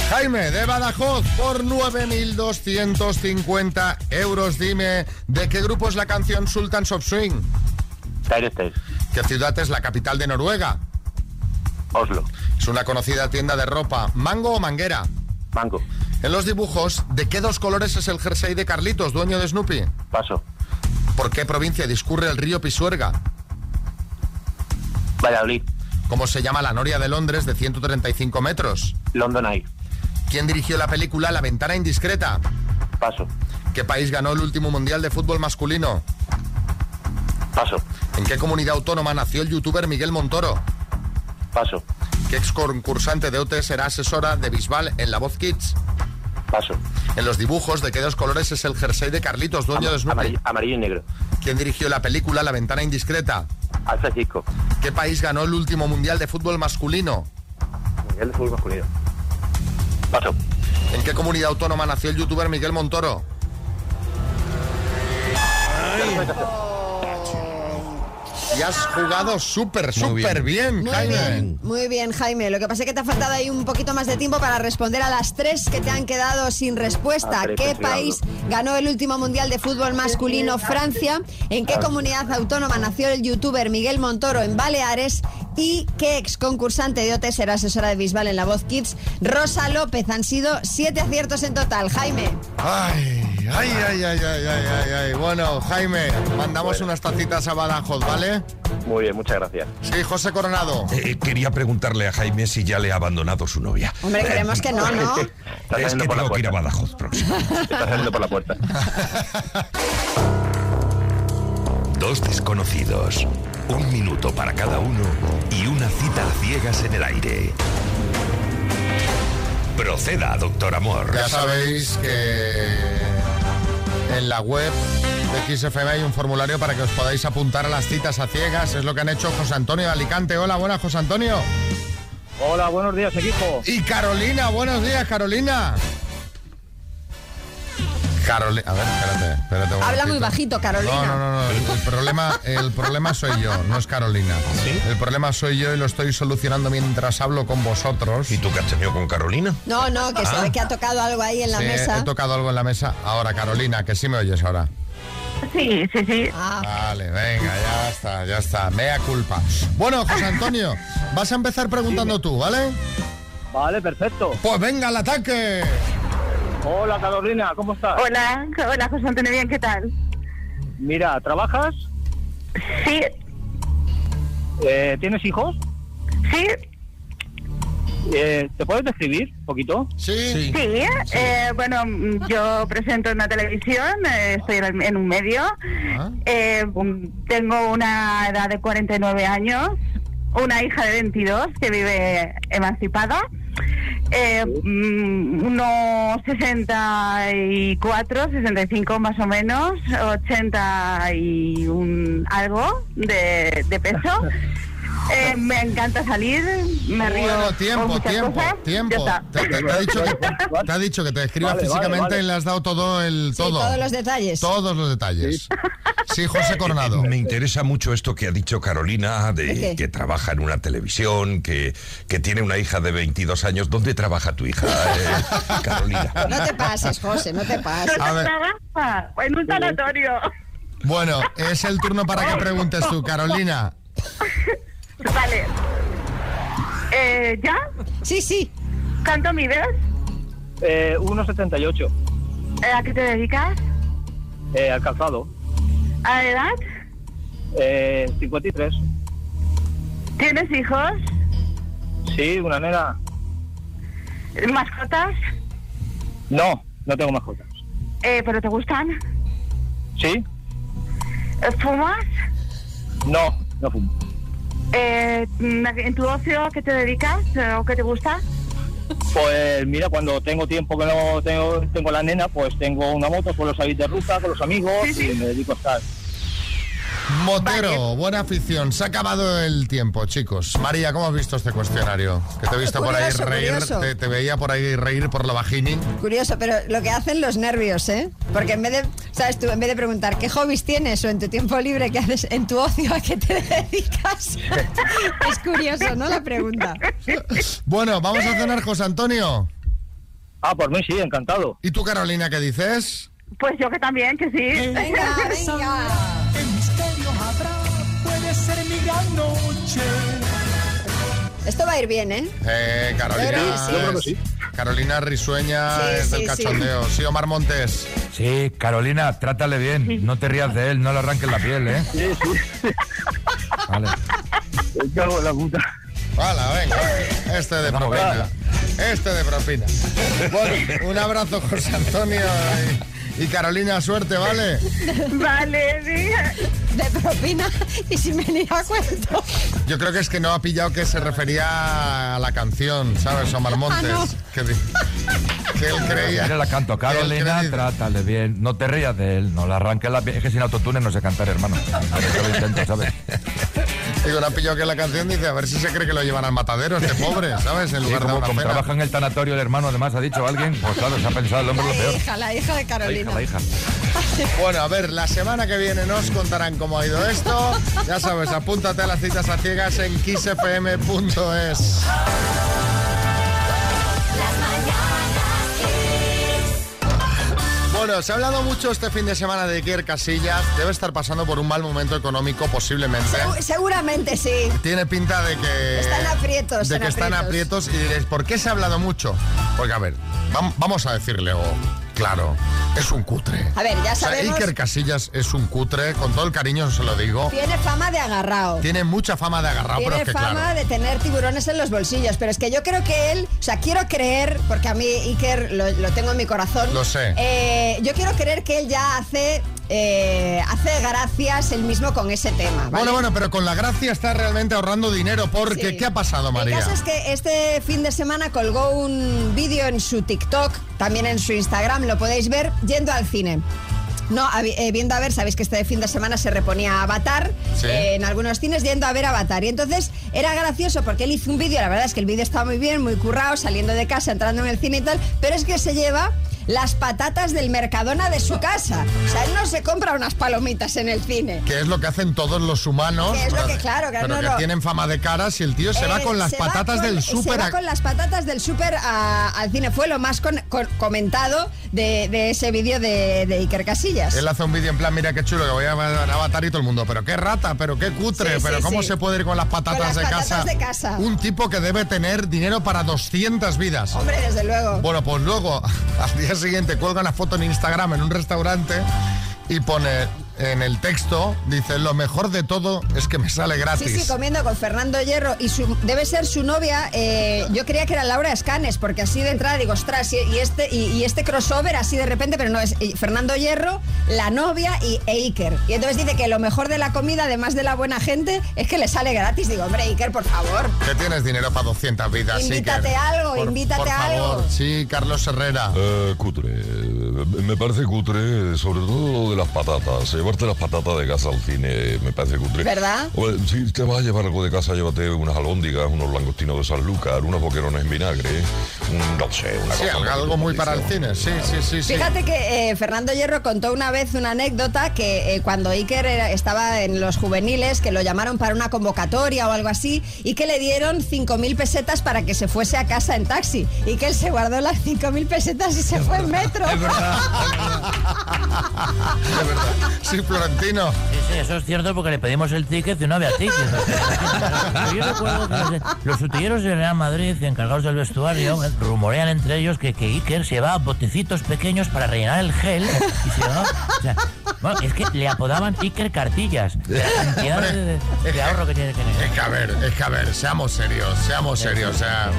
Jaime de Badajoz por 9.250 euros. Dime, ¿de qué grupo es la canción Sultans of Swing? Dire Straits. ¿Qué ciudad es la capital de Noruega? Oslo. Es una conocida tienda de ropa. ¿Mango o manguera? Mango. En los dibujos, ¿de qué dos colores es el jersey de Carlitos, dueño de Snoopy? Paso. ¿Por qué provincia discurre el río Pisuerga? Valladolid. ¿Cómo se llama la noria de Londres de 135 metros? London Eye. ¿Quién dirigió la película La ventana indiscreta? Paso. ¿Qué país ganó el último mundial de fútbol masculino? Paso. ¿En qué comunidad autónoma nació el youtuber Miguel Montoro? Paso. ¿Qué ex concursante de OT será asesora de Bisbal en La Voz Kids? Paso. En los dibujos, ¿de qué dos colores es el jersey de Carlitos, dueño de Snoopy? Amarillo, amarillo y negro. ¿Quién dirigió la película La ventana indiscreta? Chico. ¿Qué país ganó el último mundial de fútbol masculino? Mundial de fútbol masculino. Paso. ¿En qué comunidad autónoma nació el youtuber Miguel Montoro? Y has jugado súper, súper bien, Muy Jaime. bien, muy bien, Jaime. Lo que pasa es que te ha faltado ahí un poquito más de tiempo para responder a las tres que te han quedado sin respuesta. Ah, ¿Qué país ganó el último mundial de fútbol masculino? Francia. ¿En qué comunidad autónoma nació el youtuber Miguel Montoro en Baleares? ¿Y qué ex concursante de OT será asesora de Bisbal en La Voz Kids? Rosa López. Han sido siete aciertos en total. Jaime. Ay, ay, ay, ay, ay, ay, ay, ay. Bueno, Jaime, mandamos unas tacitas a Badajoz, ¿vale? Muy bien, muchas gracias. Sí, José Coronado. Eh, quería preguntarle a Jaime si ya le ha abandonado su novia. Hombre, creemos que no, ¿no? Es que por la tengo que ir a. Badajoz próximo. Está saliendo por la puerta. Dos desconocidos, un minuto para cada uno y una cita a ciegas en el aire. Proceda, doctor Amor. Ya sabéis que en la web de XFM hay un formulario para que os podáis apuntar a las citas a ciegas. Es lo que han hecho José Antonio de Alicante. Hola, buenas, José Antonio. Hola, buenos días, equipo. Y Carolina, buenos días, Carolina. Carolina, a ver, espérate, espérate. Habla muy bajito, Carolina. No, no, no, no. El, el problema, el problema soy yo, no es Carolina. El problema soy yo y lo estoy solucionando mientras hablo con vosotros. ¿Y tú qué has tenido con Carolina? No, no, que se Ah. ve que ha tocado algo ahí en la Sí, mesa. he tocado algo en la mesa. Ahora, Carolina, que sí me oyes ahora. Sí, sí, sí. Vale, venga, ya está, ya está. Mea culpa. Bueno, José Antonio, vas a empezar preguntando tú, ¿vale? Vale, perfecto. Pues venga al ataque. Hola, Carolina, ¿cómo estás? Hola, hola José Antonio, bien, ¿qué tal? Mira, ¿trabajas? Sí, Eh, ¿Tienes hijos? sí, Eh, ¿Te puedes describir un poquito? Sí. sí. eh, bueno, yo presento en la televisión, eh, estoy en, en un medio. Ah. Eh, tengo una edad de 49 años, una hija de 22 que vive emancipada. Eh, mm, unos 64, 65 más o menos, 80 y un algo de, de peso. Eh, me encanta salir, me río. Bueno, tiempo, tiempo, cosas. tiempo. Te, te- te ha dicho que, te ha dicho que te describas Vale, vale, físicamente vale. y le has dado todo el Sí, todo. todos los detalles. Todos los detalles. Sí, José Coronado. Me interesa mucho esto que ha dicho Carolina, ¿De qué? que trabaja en una televisión, que, que tiene una hija de 22 años. ¿Dónde trabaja tu hija, eh, Carolina? No te pases, José, no te pases. A ver. Trabaja en un sanatorio. Bueno, es el turno para que preguntes tú, Carolina. Vale. Eh, ¿Ya? Sí, sí. ¿Cuánto mides? Eh, 1,78. Eh, ¿A qué te dedicas? Eh, al calzado. ¿A la edad? Eh, 53. ¿Tienes hijos? Sí, una nena. ¿Mascotas? No, no tengo mascotas. Eh, ¿Pero te gustan? ¿Sí? Eh, ¿Fumas? No, no fumo. Eh, ¿En tu ocio a qué te dedicas eh, o qué te gusta? Pues mira, cuando tengo tiempo que no tengo, tengo la nena, pues tengo una moto, suelo salir de ruta con los amigos Sí, sí. y me dedico a estar. Motero, buena afición. Se ha acabado el tiempo, chicos. María, ¿cómo has visto este cuestionario? Que te he visto por ahí reír, te, te veía por ahí reír por lo bajini. Curioso, pero lo que hacen los nervios, ¿eh? Porque en vez de, ¿sabes tú? En vez de preguntar qué hobbies tienes o en tu tiempo libre, ¿qué haces en tu ocio? ¿A qué te dedicas? es curioso, ¿no? La pregunta. Bueno, vamos a cenar, José Antonio. Ah, por mí sí, encantado. ¿Y tú, Carolina, qué dices? Pues yo que también, que sí. Venga, venga. Noche. Esto va a ir bien, ¿eh? Eh, Carolina. Sí. Es- Carolina Risueña Sí, es del sí, sí. cachondeo. Sí, Omar Montes. Sí, Carolina, trátale bien. No te rías de él, no le arranques la piel, ¿eh? Sí, sí. Vale. Me cago en la puta. Hala, venga. Este de propina. Este de propina. Bueno, un abrazo, José Antonio. Y, y Carolina, suerte, ¿vale? Vale, venga. De propina y sin venir a cuento. Yo creo que es que no ha pillado que se refería a la canción, ¿sabes? Omar Montes. Ah, no. que, él creía. Mira la canto, Carolina, creía- trátale bien. No te rías de él, no le arranques la. Es que sin autotune no sé cantar, hermano. Yo lo intento, ¿sabes? Digo, no ha pillado que la canción dice, a ver si se cree que lo llevan al matadero, este pobre, ¿sabes? En Sí, lugar de a como, una como trabaja en el tanatorio el hermano, además, ha dicho alguien, pues claro, se ha pensado el hombre lo La peor. hija, la hija de La Carolina. hija, la hija. Bueno, a ver, la semana que viene nos contarán cómo ha ido esto. Ya sabes, apúntate a las citas a ciegas en kissfm.es. Bueno, se ha hablado mucho este fin de semana de Iker Casillas. Debe estar pasando por un mal momento económico, posiblemente. Segu- seguramente sí. Tiene pinta de que... Están aprietos, De que están aprietos. Y diréis, ¿por qué se ha hablado mucho? Porque, a ver, vam- vamos a decirle, oh, claro, es un cutre. A ver, ya O sea, sabemos. Iker Casillas es un cutre, con todo el cariño se lo digo. Tiene fama de agarrado. Tiene mucha fama de agarrado, pero Tiene es que fama claro. de tener tiburones en los bolsillos, pero es que yo creo que él, o sea, quiero creer, porque a mí Iker lo, lo tengo en mi corazón. Lo sé. eh, yo quiero creer que él ya hace, eh, hace gracias él mismo con ese tema. ¿vale? Bueno, bueno, pero con la gracia está realmente ahorrando dinero porque Sí. ¿qué ha pasado, María? El caso es que este fin de semana colgó un vídeo en su TikTok, también en su Instagram, lo podéis ver, yendo al cine. No, eh, viendo a ver, sabéis que este fin de semana se reponía Avatar Sí. eh, en algunos cines, yendo a ver Avatar. Y entonces era gracioso porque él hizo un vídeo, la verdad es que el vídeo está muy bien, muy currado, saliendo de casa, entrando en el cine y tal, pero es que se lleva las patatas del Mercadona de su casa. O sea, él no se compra unas palomitas en el cine. Que es lo que hacen todos los humanos. Que es lo que, claro, claro, Pero no, que no. tienen fama de caras y el tío se va Eh, con las patatas con- del súper. Se va con las patatas del súper al cine. Fue lo más con- con- comentado de, de ese vídeo de, de Iker Casillas. Él hace un vídeo en plan, mira qué chulo, que voy a Avatar y todo el mundo. Pero qué rata, pero qué cutre, Sí, pero sí, cómo sí. se puede ir con las patatas, las de, patatas casa? de casa. Un tipo que debe tener dinero para 200 vidas. Hombre, desde luego. Bueno, pues luego, al día siguiente, cuelga una foto en Instagram en un restaurante y pone en el texto, dice, lo mejor de todo es que me sale gratis. Sí, sí, comiendo con Fernando Hierro y su, debe ser su novia. eh, yo creía que era Laura Escanes, porque así de entrada digo, ostras, y, y este, y, y este crossover así de repente, pero no, es Fernando Hierro, la novia y e Iker. Y entonces dice que lo mejor de la comida, además de la buena gente, es que le sale gratis. Digo, hombre, Iker, por favor. Que tienes dinero para 200 vidas. Invítate Iker. algo, Por- invítate por algo. favor. Sí, Carlos Herrera. Eh, cutre. Me parece cutre, sobre todo lo de las patatas. Llevarte las patatas de casa al cine me parece cutre. ¿Verdad? Si te vas a llevar algo de casa, llévate unas albóndigas, unos langostinos de Sanlúcar, unos boquerones en vinagre, un, no sé, una Sí, cosa algo, algo muy para el cine. Sí, sí, sí. sí. Fíjate que eh, Fernando Hierro contó una vez una anécdota que eh, cuando Iker era- estaba en los juveniles, que lo llamaron para una convocatoria o algo así, y que le dieron 5.000 pesetas para que se fuese a casa en taxi. Y que él se guardó las 5.000 pesetas y se fue en metro. Es verdad. De verdad. Sí, Florentino. Sí, sí, eso es cierto porque le pedimos el ticket y no había ticket. Yo recuerdo que los, los utilleros del Real Madrid, encargados del vestuario, rumorean entre ellos que, que Iker se llevaba botecitos pequeños para rellenar el gel y se llevaba... o sea, bueno, es que le apodaban Iker Cartillas. de La cantidad de, de- de ahorro que tiene que tener. Es que a ver, es que a ver, seamos serios, seamos serios. O sea,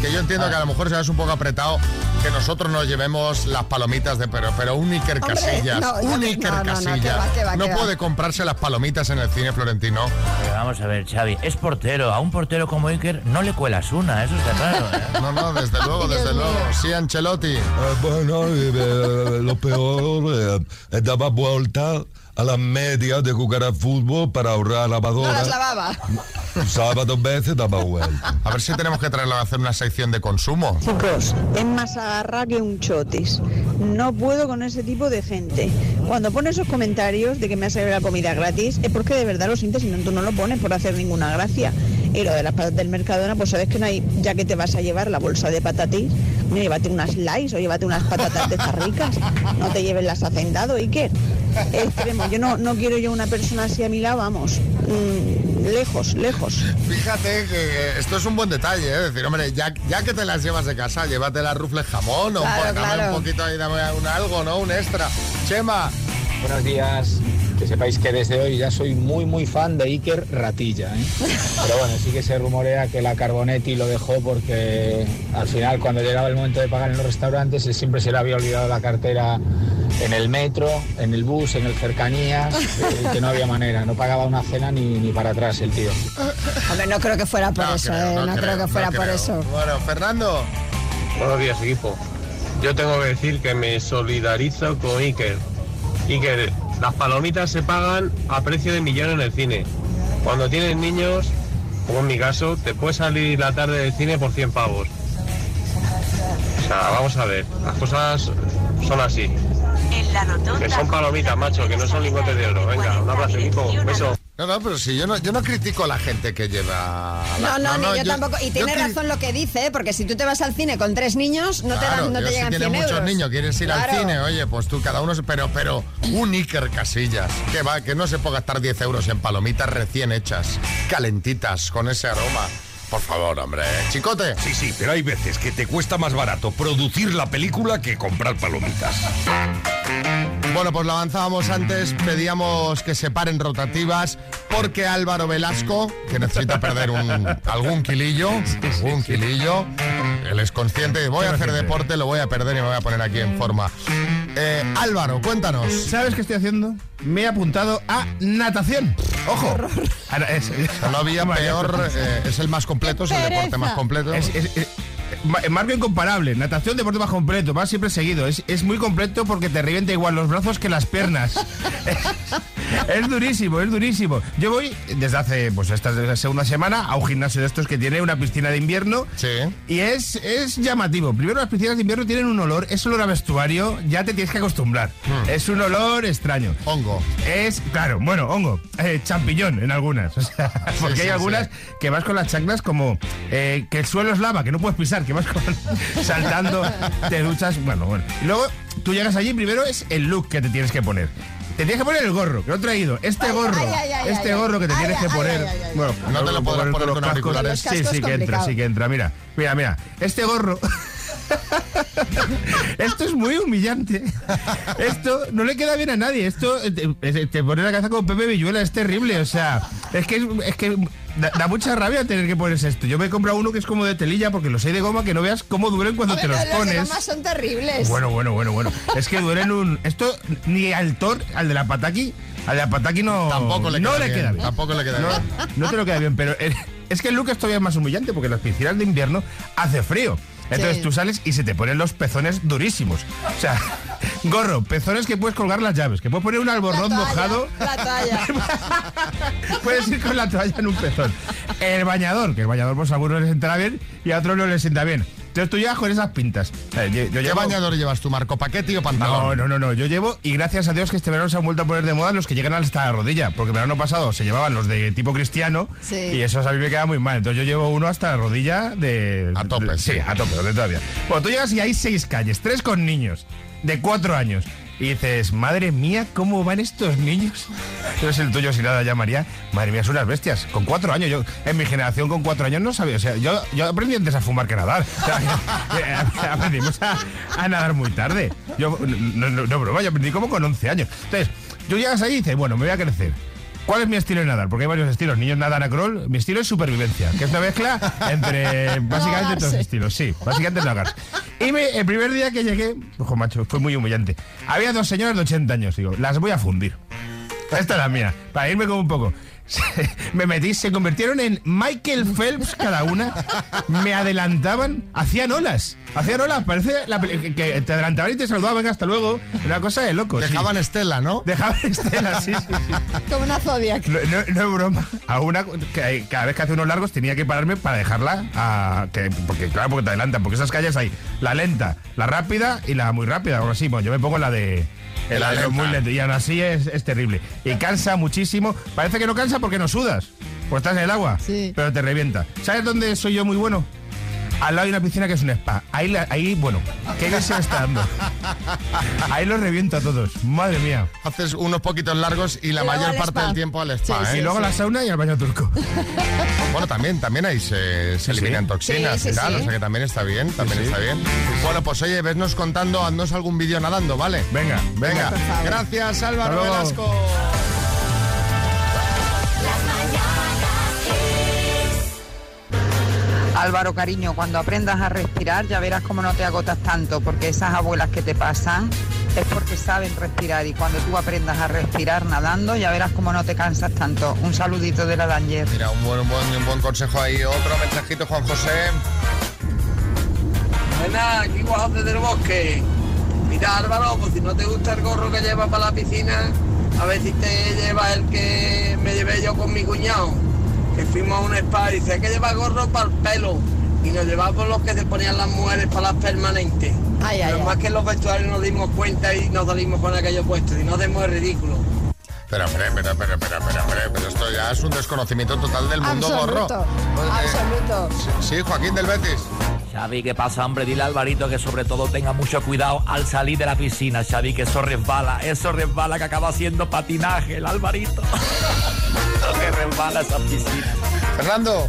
que yo entiendo que a lo mejor seas un poco apretado que nosotros nos llevemos las palomitas de pero, pero un Iker Hombre, Casillas, no, un Iker no, no, no, Casillas, que va, que va, no puede comprarse las palomitas en el cine florentino. Pero vamos a ver, Xavi, es portero. A un portero como Iker no le cuelas una, eso está claro. ¿eh? No, no, desde luego, desde luego. Sí, Ancelotti. Eh, bueno, eh, eh, lo peor, eh, daba vuelta a las medias de jugar al fútbol para ahorrar No lavadora. las lavaba. Usaba dos veces, daba vuelta. A ver si tenemos que traerlo a hacer una sección de consumo. Chicos, es más agarra que un chotis. No puedo con ese tipo de gente. Cuando pone esos comentarios de que me ha salido la comida gratis, es porque de verdad lo sientes y no, tú no lo pones por hacer ninguna gracia. Y lo de las patatas del Mercadona, pues sabes que no hay, ya que te vas a llevar la bolsa de patatis, mira, llévate unas slice o llévate unas patatas de estas ricas. No te lleves las hacendado, Iker. Extremo. Yo no, no quiero yo una persona así a mi lado, vamos. Mm, lejos, lejos. Fíjate que esto es un buen detalle, ¿eh? decir, hombre, ya, ya que te las llevas de casa, llévate las rufles jamón o Claro, dame claro. un poquito ahí, dame un algo, ¿no? Un extra. Chema, Buenos días. Que sepáis que desde hoy ya soy muy muy fan de Iker Ratilla. ¿eh? Pero bueno, sí que se rumorea que la Carbonetti lo dejó porque al final cuando llegaba el momento de pagar en los restaurantes él siempre se le había olvidado la cartera en el metro, en el bus, en el cercanías, eh, que no había manera, no pagaba una cena ni, ni para atrás el tío. Hombre, no creo que fuera por eso, ¿eh? No, creo, que fuera no por creo. eso. Bueno, Fernando. Buenos días, equipo. Yo tengo que decir que me solidarizo con Iker. Iker, las palomitas se pagan a precio de millón en el cine. Cuando tienes niños, como en mi caso, te puede salir la tarde del cine por 100 pavos. O sea, vamos a ver, las cosas son así. Que son palomitas, macho, que no son lingotes de oro. Venga, un abrazo, equipo. Beso. No, no, pero si yo no, yo no critico a la gente que lleva... No, la- no, ni yo, tampoco. Y tiene cri- razón lo que dice, ¿eh? porque si tú te vas al cine con tres niños, no te, dan, no te si llegan tienes 100 muchos euros. niños, quieres ir Claro. al cine, oye, pues tú cada uno, se- pero, pero un Iker Casillas, que va, que no se puede gastar 10 euros en palomitas recién hechas, calentitas, con ese aroma. Por favor, hombre, chicote. Sí, sí, pero hay veces que te cuesta más barato producir la película que comprar palomitas. Bueno, pues lo avanzábamos antes, pedíamos que se paren rotativas porque Álvaro Velasco, que necesita perder un, algún kilillo, algún kilillo, él es consciente de voy a hacer deporte, lo voy a perder y me voy a poner aquí en forma. Eh, Álvaro, cuéntanos. ¿Sabes qué estoy haciendo? Me he apuntado a natación. ¡Ojo! Ahora, es- No había peor, eh, es el más completo, es el deporte más completo. Es, es- es- ma- marco incomparable. Natación, deporte más completo. Va siempre seguido. Es, es muy completo porque te revienta igual los brazos que las piernas. es durísimo, es durísimo. Yo voy desde hace, pues esta es la segunda semana, a un gimnasio de estos que tiene una piscina de invierno. Y es, es llamativo. Primero, las piscinas de invierno tienen un olor, es olor a vestuario, ya te tienes que acostumbrar. Es un olor extraño. Hongo. Es, claro, bueno, hongo. Eh, champiñón en algunas. O sea, porque sí, hay algunas que vas con las chanclas como eh, que el suelo es lava, que no puedes pisar, que con, saltando, te duchas. Bueno, bueno. Y luego tú llegas allí, primero es el look que te tienes que poner. Te tienes que poner el gorro, que lo he traído. Este gorro, ay, ay, ay, este ay, gorro que te ay, tienes ay, que poner. ay, ay, ay. Bueno, No te lo podrás poner los con cascos. auriculares. Sí, sí que entra, sí que entra. Mira, mira, mira. Este gorro. Esto es muy humillante. Esto no le queda bien a nadie. Esto eh, te, te pone la cabeza con Pepe Villuela, es terrible. O sea, es que, es que da, da mucha rabia tener que ponerse esto. Yo me he comprado uno que es como de telilla porque los hay de goma que no veas cómo duelen cuando te los Los de pones. goma son terribles. Bueno, bueno, bueno, bueno. Es que duelen un. Esto ni al Thor, al de la Pataki, al de la Pataki no. Tampoco le no queda le bien, queda bien. tampoco le queda no, bien. No te lo queda bien, pero es que el look es todavía más humillante porque en las piscinas de invierno hace frío. Entonces Sí. tú sales y se te ponen los pezones durísimos. O sea, gorro, pezones que puedes colgar las llaves, que puedes poner un albornoz mojado, La toalla. puedes ir con la toalla en un pezón. El bañador, que el bañador pues a algunos les sentará bien y a otros no les sienta bien. Entonces tú llegas con esas pintas. Eh, yo- yo ¿Qué llevo- bañador llevas tú, Marco? ¿Paquete o no, pantalón? no, no, no. Yo llevo, y gracias a Dios que este verano se han vuelto a poner de moda los que llegan hasta la rodilla. Porque el verano pasado se llevaban los de tipo cristiano. Sí. Y esos a mí me queda muy mal. Entonces yo llevo uno hasta la rodilla de. A tope, de-. Sí, a tope, de todavía. Bueno, tú llegas y hay seis calles, tres con niños, de cuatro años. Y dices, madre mía, ¿cómo van estos niños? No es el tuyo sin nada ya, María. Madre mía, son unas bestias. Con cuatro años, yo en mi generación con cuatro años no sabía. O sea, yo, aprendí antes a fumar que nadar. Que aprendimos a, a nadar muy tarde. Yo, no, no, no, broma, yo aprendí como con 11 años. Entonces, tú llegas ahí y dices, bueno, me voy a crecer. ¿Cuál es mi estilo de nadar? Porque hay varios estilos. Niños nadan a crawl. Mi estilo es supervivencia, que es una mezcla entre básicamente todos los estilos. Sí, básicamente no ahogarse. Y me- el primer día que llegué, ojo macho, fue muy humillante. Había dos señoras de 80 años. Digo, las voy a fundir. Esta es la mía, para irme como un poco. Me metí, se convirtieron en Michael Phelps cada una, me adelantaban, hacían olas. Hacían olas, parece la que, te adelantaban y te saludaban, venga, hasta luego. Una cosa de loco. Dejaban estela, ¿no? Dejaban estela, sí, sí, sí. Como una Zodiac. No, no- no es broma. A una, que cada vez que hace unos largos tenía que pararme para dejarla. A, que, porque, claro, porque te adelantan. Porque esas calles hay la lenta, la rápida y la muy rápida. Ahora sí, bueno, yo me pongo la de. De los lenta. muy lento. Y aún así es, es terrible. Y cansa muchísimo. Parece que no cansa porque no sudas. Pues estás en el agua. Sí. Pero te revienta. ¿Sabes dónde soy yo muy bueno? Al lado hay una piscina que es un spa. Ahí, la- ahí bueno, ¿qué se me está dando? Ahí los reviento a todos. Madre mía. Haces unos poquitos largos y la Y mayor parte spa. del tiempo al spa. Sí, ¿eh? y luego a la sauna y al baño turco. Bueno, también, también ahí se, se eliminan toxinas Sí, sí, y tal, sí. o sea que también está bien, también sí. está bien. Bueno, pues oye, vesnos contando, haznos algún vídeo nadando, ¿vale? Venga, Venga, gracias Álvaro. Velasco. Álvaro, cariño, cuando aprendas a respirar ya verás cómo no te agotas tanto, porque esas abuelas que te pasan es porque saben respirar y cuando tú aprendas a respirar nadando ya verás cómo no te cansas tanto. Un saludito de la Danger. Mira, un buen, un buen, un buen consejo ahí. Otro mensajito, Juan José. Buenas, aquí Guajas desde el bosque. Mira Álvaro, pues si no te gusta el gorro que llevas para la piscina, a ver si te lleva el que me llevé yo con mi cuñado. Que fuimos a un spa y dice hay que llevar gorro para el pelo. Y nos llevamos los que se ponían las mujeres para las permanentes. Ay, Pero ay. más que en los vestuarios nos dimos cuenta y nos salimos con aquello puesto. Y no hacemos el ridículo. Pero, hombre, pero, pero, pero, pero, pero, pero esto ya es un desconocimiento total del mundo Absoluto. gorro. Absoluto. Sí, Joaquín del Betis. Xavi, ¿qué pasa, hombre? Dile a Alvarito que sobre todo tenga mucho cuidado al salir de la piscina, Xavi, que eso resbala, eso resbala que acaba haciendo patinaje el Alvarito. que resbala esa piscina. Fernando.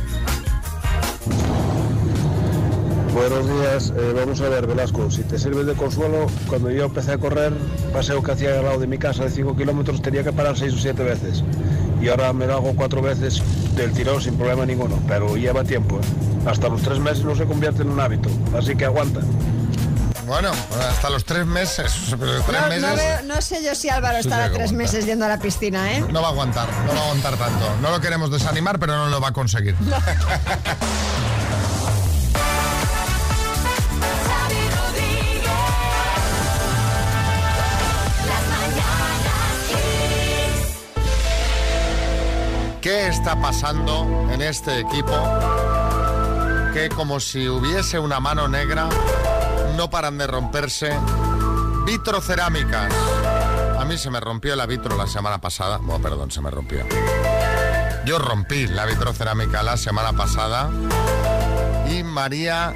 Buenos días, eh, vamos a ver Velasco, si te sirve de consuelo, cuando yo empecé a correr, paseo que hacía al lado de mi casa de 5 kilómetros tenía que parar 6 o 7 veces. Y ahora me lo hago 4 veces del tirón sin problema ninguno, pero lleva tiempo. ¿eh? Hasta los 3 meses no se convierte en un hábito, así que aguanta. Bueno, hasta los tres meses. Pero los tres No, meses no veo- no sé yo si Álvaro Sí, estará tres meses yendo a la piscina, ¿eh? no va a aguantar, no va a aguantar tanto. No lo queremos desanimar, pero no lo va a conseguir. ¿Qué está pasando en este equipo? Que como si hubiese una mano negra, no paran de romperse vitrocerámicas. A mí se me rompió la vitro la semana pasada. Bueno, perdón, se me rompió. Yo rompí la vitrocerámica la semana pasada. Y María,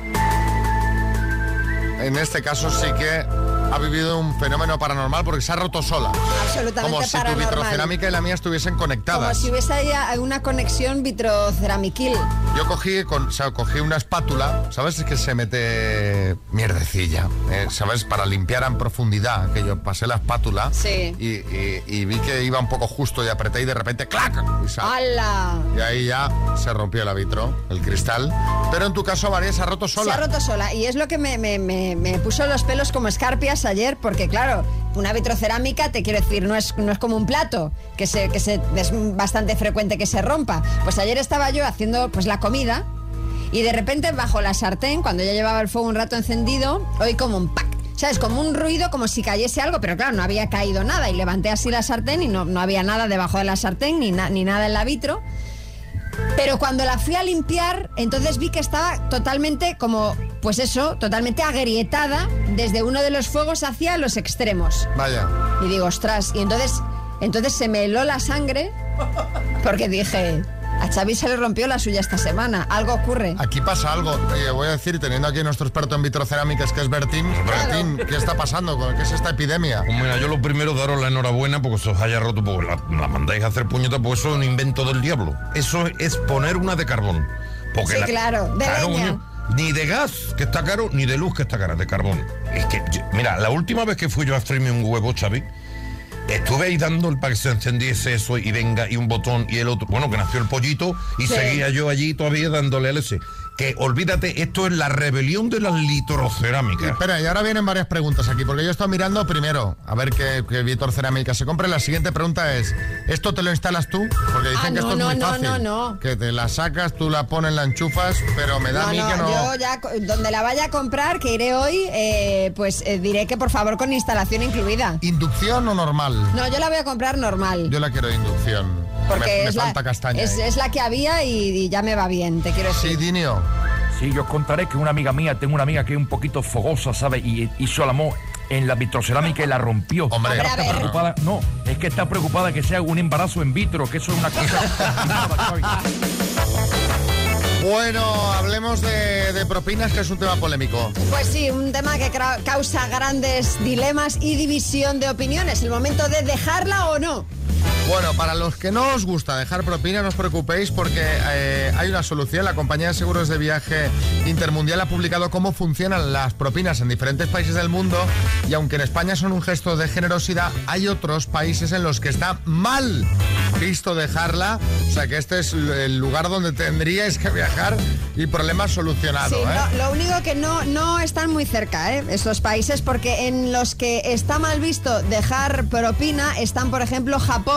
en este caso sí que ha vivido un fenómeno paranormal porque se ha roto sola. Absolutamente Como si tu vitrocerámica y la mía estuviesen Como conectadas. si hubiese una conexión vitroceramiquil. Yo cogí, con, o sea, cogí una espátula, ¿sabes? Es que se mete mierdecilla, ¿eh? ¿sabes? Para limpiar en profundidad, que yo pasé la espátula Sí. y, y- y vi que iba un poco justo y apreté y de repente ¡clac! Y, ¡Hala! y ahí ya se rompió el vitro, el cristal. Pero en tu caso, María, se ha roto sola. Se ha roto sola. Y es lo que me, me- me- me puso los pelos como escarpias ayer, porque claro, una vitrocerámica, te quiero decir, no es, no es como un plato, que, se, que se, es bastante frecuente que se rompa. Pues ayer estaba yo haciendo pues la comida y de repente bajo la sartén, cuando ya llevaba el fuego un rato encendido, oí como un pac. ¿Sabes? Como un ruido, como si cayese algo, pero claro, no había caído nada. Y levanté así la sartén y no, no había nada debajo de la sartén, ni, na- ni nada en la vitro. Pero cuando la fui a limpiar, entonces vi que estaba totalmente como, pues eso, totalmente agrietada desde uno de los fuegos hacia los extremos. Vaya. Y digo, ostras, y entonces, entonces se me heló la sangre porque dije, a Xavi se le rompió la suya esta semana, algo ocurre. Aquí pasa algo, Oye, voy a decir, teniendo aquí a nuestro experto en vitrocerámicas, que es Bertín. Bertín, ¿qué está pasando? con- ¿Qué es esta epidemia? Pues mira, yo lo primero daros la enhorabuena porque se os haya roto, porque la, la mandáis a hacer puñetas, porque eso es un invento del diablo. Eso es poner una de carbón. Porque Sí, la- claro, de leña. ni de gas, que está caro, ni de luz, que está cara, de carbón. Es que, yo- mira, la última vez que fui yo a freírme un huevo, Xavi, estuve ahí dando el para que se encendiese eso y venga, y un botón y el otro. Bueno, que nació el pollito y Sí. seguía yo allí todavía dándole al ese. Que olvídate, esto es la rebelión de las litrocerámicas. Espera, y ahora vienen varias preguntas aquí, porque yo he estado mirando primero a ver qué, qué Víctor Cerámica se compre. La siguiente pregunta es, ¿esto te lo instalas tú? Porque dicen Ah, que esto no, es muy no, fácil. no, no. Que te la sacas, tú la pones, la enchufas, pero me da No, a mí no, que no... yo ya, donde la vaya a comprar, que iré hoy, eh, pues eh, diré que por favor con instalación incluida. ¿Inducción o normal? No, yo la voy a comprar normal. Yo la quiero de inducción. Porque me, me es, la, falta castaña. es, ahí. es la que había y, y ya me va bien, te quiero decir. Sí, Dinio. Sí, yo os contaré que una amiga mía, tengo una amiga que es un poquito fogosa, ¿sabes? Y hizo el amor en la vitrocerámica y la rompió. Hombre, está ver. preocupada. No, es que está preocupada que sea un embarazo in vitro, que eso es una cosa. Bueno, hablemos de, de propinas, que es un tema polémico. Pues sí, un tema que causa grandes dilemas y división de opiniones. El momento de dejarla o no. Bueno, para los que no os gusta dejar propina, no os preocupéis porque eh, hay una solución. La compañía de seguros de viaje intermundial ha publicado cómo funcionan las propinas en diferentes países del mundo y aunque en España son un gesto de generosidad, hay otros países en los que está mal visto dejarla. O sea que este es el lugar donde tendríais que viajar y problema solucionado. Sí, ¿eh? lo, lo único que no, no están muy cerca, ¿eh? estos países, porque en los que está mal visto dejar propina están, por ejemplo, Japón.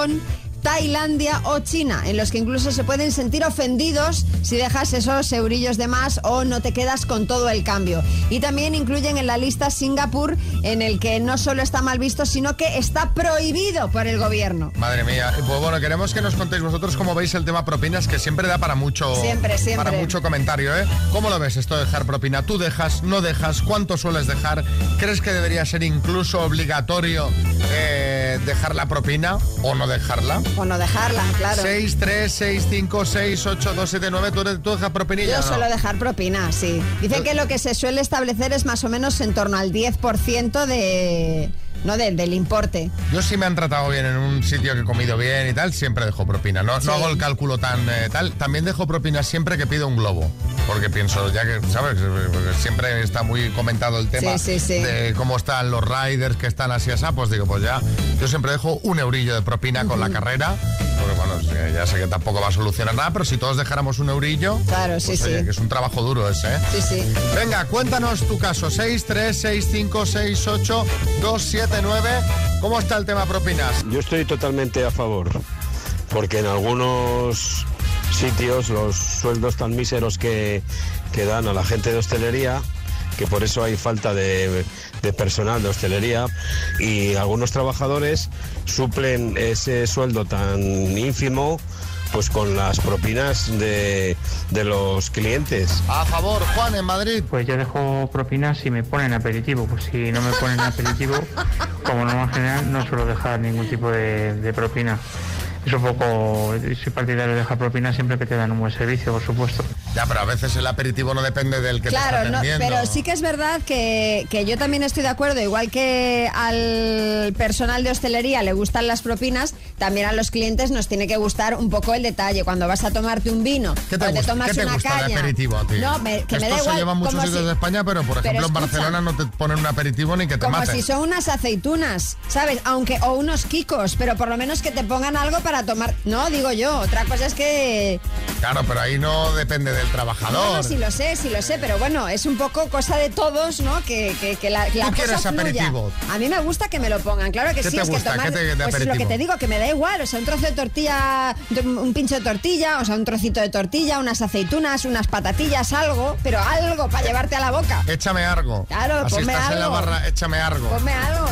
Tailandia o China, en los que incluso se pueden sentir ofendidos si dejas esos eurillos de más o no te quedas con todo el cambio. Y también incluyen en la lista Singapur, en el que no solo está mal visto, sino que está prohibido por el gobierno. Madre mía. Pues bueno, queremos que nos contéis vosotros cómo veis el tema propinas, que siempre da para mucho, Siempre, siempre. Para mucho comentario, ¿eh? ¿Cómo lo ves esto de dejar propina? ¿Tú dejas, no dejas? ¿Cuánto sueles dejar? ¿Crees que debería ser incluso obligatorio eh, dejar la propina o no dejarla? O no dejarla, claro. 6, 3, 6, 5, 6, 8, 2, 7, 9. ¿Tú, tú dejas propinilla Yo no? suelo dejar propina, sí. Dicen que lo que se suele establecer es más o menos en torno al 10% de, no de- del importe. Yo sí me han tratado bien en un sitio que he comido bien y tal, siempre dejo propina. No, Sí. no hago el cálculo tan eh, tal. También dejo propina siempre que pido un globo. Porque pienso, ya que, ¿sabes? Siempre está muy comentado el tema Sí, sí, sí. de cómo están los riders que están así así, pues digo, pues ya, yo siempre dejo un eurillo de propina con la carrera. Porque bueno, sí, ya sé que tampoco va a solucionar nada, pero si todos dejáramos un eurillo, Claro, sí, pues, sí. oye, que es un trabajo duro ese, ¿eh? Sí, sí. Venga, cuéntanos tu caso. 6, 3, 6, 5, 6, 8, 2, 7, 9. ¿Cómo está el tema propinas? Yo estoy totalmente a favor, porque en algunos sitios los sueldos tan míseros que, dan a la gente de hostelería, que por eso hay falta de personal de hostelería, y algunos trabajadores suplen ese sueldo tan ínfimo pues con las propinas de, de los clientes. A favor, Juan, en Madrid. Pues yo dejo propinas si me ponen aperitivo. Pues si no me ponen aperitivo, como norma general, no suelo dejar ningún tipo de, de propina. Es un poco. Soy partidario de dejar propina siempre que te dan un buen servicio, por supuesto. Ya, pero a veces el aperitivo no depende del que te Claro, está no, atendiendo. pero sí que es verdad que, que yo también estoy de acuerdo, igual que al personal de hostelería le gustan las propinas, también a los clientes nos tiene que gustar un poco el detalle. Cuando vas a tomarte un vino ¿Qué te o te tomas qué te una gusta de caña. aperitivo a ti? No, me- que me Esto da se igual. lleva en muchos como sitios si- de España, pero por Pero ejemplo en escucha. Barcelona no te ponen un aperitivo ni que te Como maten. si son unas aceitunas, ¿sabes? Aunque, o unos kikos, pero por lo menos que te pongan algo para tomar. No, digo yo. Otra cosa es que. Claro, pero ahí no depende del trabajador. no, sí lo sé, sí lo sé, pero bueno, es un poco cosa de todos, ¿no? Que, que, que la, la ¿Tú quieres aperitivo? A mí me gusta que me lo pongan, claro que ¿Qué sí, te es gusta? que tomar. ¿Qué te- de pues lo que te digo, que me da igual, o sea, un trozo de tortilla, un pincho de tortilla, o sea, un trocito de tortilla, unas aceitunas, unas patatillas, algo, pero algo para llevarte a la boca. Échame algo. Claro, Así ponme estás en la algo. barra, échame algo. Ponme algo.